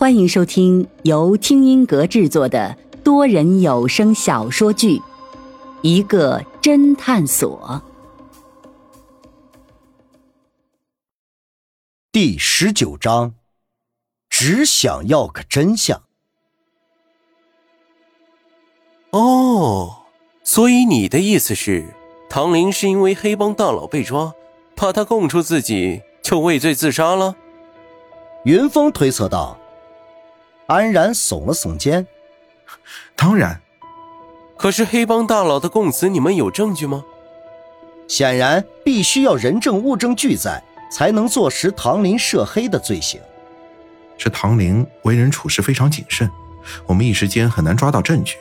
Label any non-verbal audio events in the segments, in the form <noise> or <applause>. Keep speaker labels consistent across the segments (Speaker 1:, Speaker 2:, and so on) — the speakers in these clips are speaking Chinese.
Speaker 1: 欢迎收听由听音阁制作的多人有声小说剧《一个侦探所》
Speaker 2: 第十九章，只想要个真相。
Speaker 3: 哦，所以你的意思是，唐林是因为黑帮大佬被抓，怕他供出自己，就畏罪自杀了？
Speaker 2: 云峰推测道。安然耸了耸肩，
Speaker 4: 当然。
Speaker 3: 可是黑帮大佬的供词，你们有证据吗？
Speaker 2: 显然，必须要人证物证俱在，才能坐实唐林涉黑的罪行。
Speaker 4: 这唐林为人处事非常谨慎，我们一时间很难抓到证据。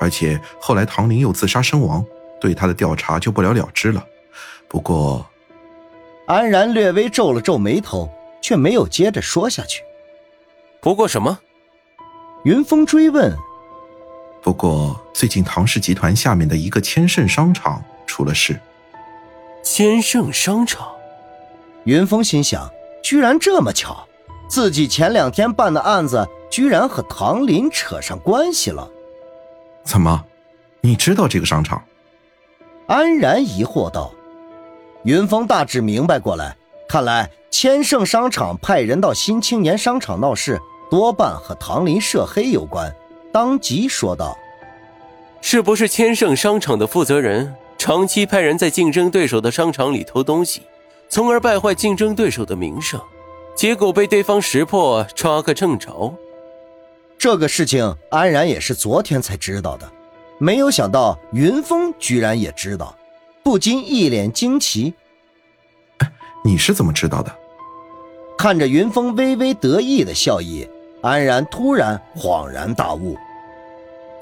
Speaker 4: 而且后来唐林又自杀身亡，对他的调查就不了了之了。不过，
Speaker 2: 安然略微皱了皱眉头，却没有接着说下去。
Speaker 3: 不过什么？
Speaker 2: 云峰追问：“
Speaker 4: 不过最近唐氏集团下面的一个千盛商场出了事。”
Speaker 3: 千盛商场，
Speaker 2: 云峰心想：居然这么巧，自己前两天办的案子居然和唐林扯上关系了。
Speaker 4: 怎么，你知道这个商场？
Speaker 2: 安然疑惑道。云峰大致明白过来，看来千盛商场派人到新青年商场闹事。多半和唐林涉黑有关，当即说道：“
Speaker 3: 是不是千盛商场的负责人长期派人在竞争对手的商场里偷东西，从而败坏竞争对手的名声，结果被对方识破，抓个正着？”
Speaker 2: 这个事情安然也是昨天才知道的，没有想到云峰居然也知道，不禁一脸惊奇：“
Speaker 4: 你是怎么知道的？”
Speaker 2: 看着云峰微微得意的笑意。安然突然恍然大悟，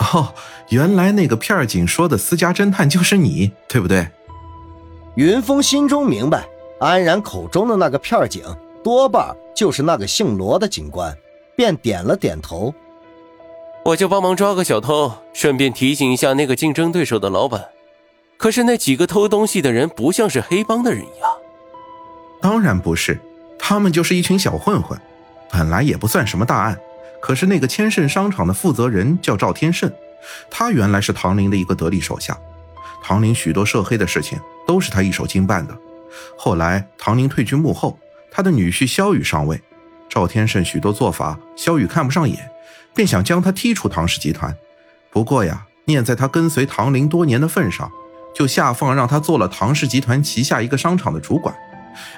Speaker 4: 哦，原来那个片警说的私家侦探就是你，对不对？
Speaker 2: 云峰心中明白，安然口中的那个片警多半就是那个姓罗的警官，便点了点头。
Speaker 3: 我就帮忙抓个小偷，顺便提醒一下那个竞争对手的老板。可是那几个偷东西的人不像是黑帮的人呀？
Speaker 4: 当然不是，他们就是一群小混混。本来也不算什么大案，可是那个千盛商场的负责人叫赵天胜，他原来是唐林的一个得力手下，唐林许多涉黑的事情都是他一手经办的。后来唐林退居幕后，他的女婿肖宇上位，赵天胜许多做法肖宇看不上眼，便想将他踢出唐氏集团。不过呀，念在他跟随唐林多年的份上，就下放让他做了唐氏集团旗下一个商场的主管。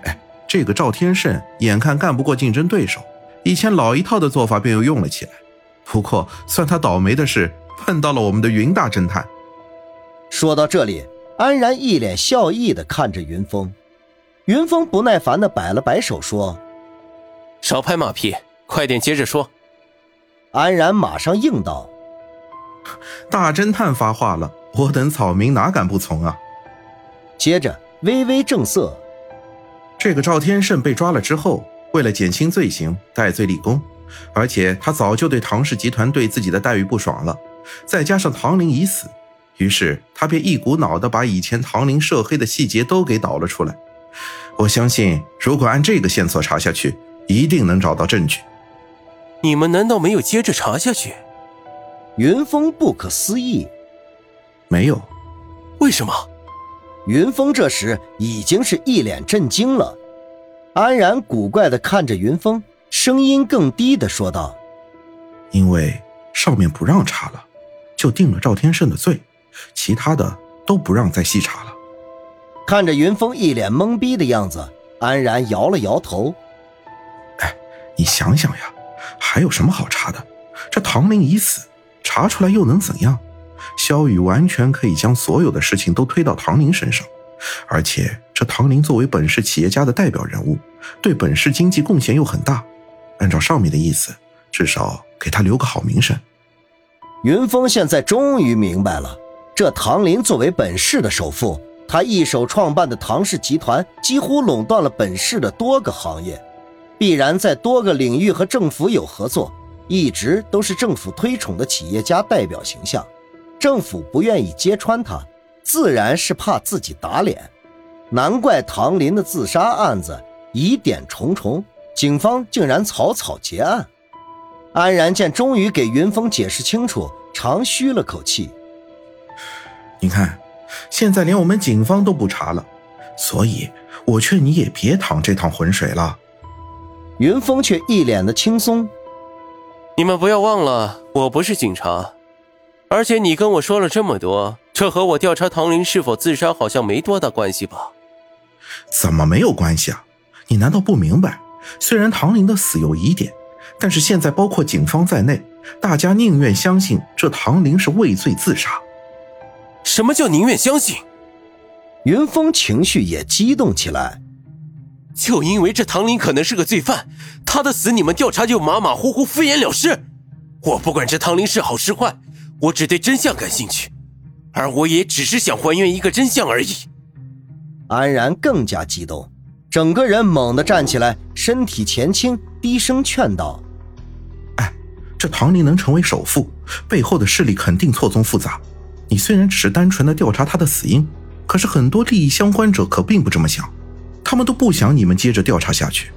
Speaker 4: 哎，这个赵天胜眼看干不过竞争对手。以前老一套的做法便又用了起来，不过算他倒霉的是碰到了我们的云大侦探。
Speaker 2: 说到这里，安然一脸笑意的看着云峰，云峰不耐烦的摆了摆手说：“
Speaker 3: 少拍马屁，快点接着说。”
Speaker 2: 安然马上应道：“
Speaker 4: 大侦探发话了，我等草民哪敢不从啊？”
Speaker 2: 接着微微正色：“
Speaker 4: 这个赵天胜被抓了之后。”为了减轻罪行，戴罪立功，而且他早就对唐氏集团对自己的待遇不爽了，再加上唐林已死，于是他便一股脑的把以前唐林涉黑的细节都给导了出来。我相信，如果按这个线索查下去，一定能找到证据。
Speaker 3: 你们难道没有接着查下去？
Speaker 2: 云峰不可思议。
Speaker 4: 没有。
Speaker 3: 为什么？
Speaker 2: 云峰这时已经是一脸震惊了。安然古怪的看着云峰，声音更低的说道：“
Speaker 4: 因为上面不让查了，就定了赵天胜的罪，其他的都不让再细查了。”
Speaker 2: 看着云峰一脸懵逼的样子，安然摇了摇头：“
Speaker 4: 哎，你想想呀，还有什么好查的？这唐林已死，查出来又能怎样？萧雨完全可以将所有的事情都推到唐林身上。”而且，这唐林作为本市企业家的代表人物，对本市经济贡献又很大。按照上面的意思，至少给他留个好名声。
Speaker 2: 云峰现在终于明白了，这唐林作为本市的首富，他一手创办的唐氏集团几乎垄断了本市的多个行业，必然在多个领域和政府有合作，一直都是政府推崇的企业家代表形象。政府不愿意揭穿他。自然是怕自己打脸，难怪唐林的自杀案子疑点重重，警方竟然草草结案。安然见终于给云峰解释清楚，长吁了口气。
Speaker 4: 你看，现在连我们警方都不查了，所以我劝你也别趟这趟浑水了。
Speaker 2: 云峰却一脸的轻松。
Speaker 3: 你们不要忘了，我不是警察，而且你跟我说了这么多，这和我调查唐林是否自杀好像没多大关系吧？
Speaker 4: 怎么没有关系啊？你难道不明白？虽然唐林的死有疑点，但是现在包括警方在内，大家宁愿相信这唐林是畏罪自杀。
Speaker 3: 什么叫宁愿相信？
Speaker 2: 云峰情绪也激动起来。
Speaker 3: 就因为这唐林可能是个罪犯，他的死你们调查就马马虎虎、敷衍了事。我不管这唐林是好是坏，我只对真相感兴趣，而我也只是想还原一个真相而已。
Speaker 2: 安然更加激动，整个人猛地站起来，身体前倾，低声劝道：“
Speaker 4: 哎，这唐林能成为首富，背后的势力肯定错综复杂。你虽然只是单纯的调查他的死因，可是很多利益相关者可并不这么想。”他们都不想你们接着调查下去，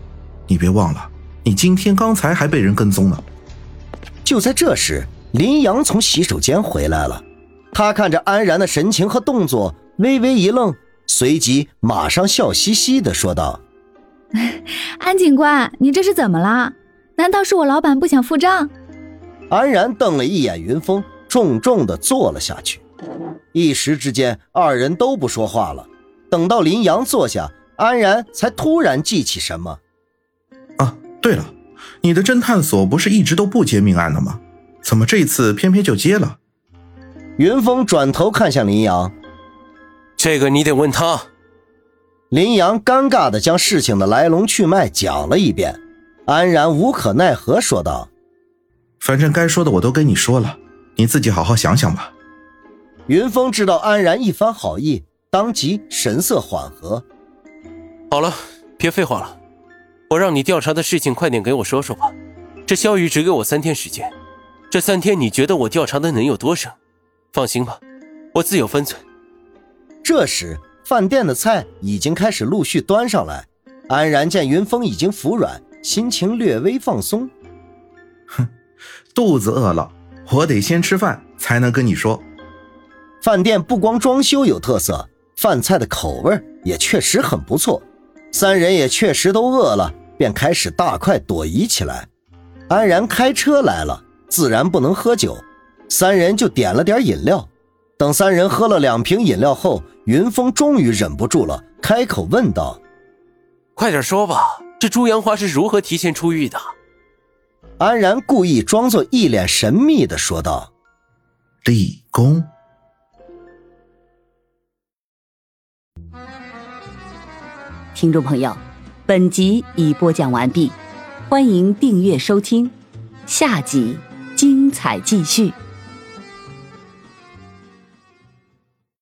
Speaker 4: 你别忘了，你今天刚才还被人跟踪呢。
Speaker 2: 就在这时，林阳从洗手间回来了，他看着安然的神情和动作，微微一愣，随即马上笑嘻嘻的说道：“ <laughs>
Speaker 5: 安警官，你这是怎么了？难道是我老板不想付账？”
Speaker 2: 安然瞪了一眼云峰，重重的坐了下去。一时之间，二人都不说话了。等到林阳坐下。安然才突然记起什么，
Speaker 4: 啊，对了，你的侦探所不是一直都不接命案的吗？怎么这次偏偏就接了？
Speaker 2: 云峰转头看向林阳，
Speaker 3: 这个你得问他。
Speaker 2: 林阳尴尬的将事情的来龙去脉讲了一遍，安然无可奈何说道：“
Speaker 4: 反正该说的我都跟你说了，你自己好好想想吧。”
Speaker 2: 云峰知道安然一番好意，当即神色缓和。
Speaker 3: 好了，别废话了，我让你调查的事情快点给我说说吧。这萧雨只给我三天时间，这三天你觉得我调查的能有多深？放心吧，我自有分寸。
Speaker 2: 这时，饭店的菜已经开始陆续端上来。安然见云峰已经服软，心情略微放松。
Speaker 4: 哼，肚子饿了，我得先吃饭才能跟你说。
Speaker 2: 饭店不光装修有特色，饭菜的口味也确实很不错。三人也确实都饿了，便开始大快朵颐起来。安然开车来了，自然不能喝酒，三人就点了点饮料。等三人喝了两瓶饮料后，云峰终于忍不住了，开口问道：“
Speaker 3: 快点说吧，这朱阳花是如何提前出狱的？”
Speaker 2: 安然故意装作一脸神秘的说道：“
Speaker 4: 立功。”
Speaker 1: 听众朋友，本集已播讲完毕，欢迎订阅收听，下集精彩继续。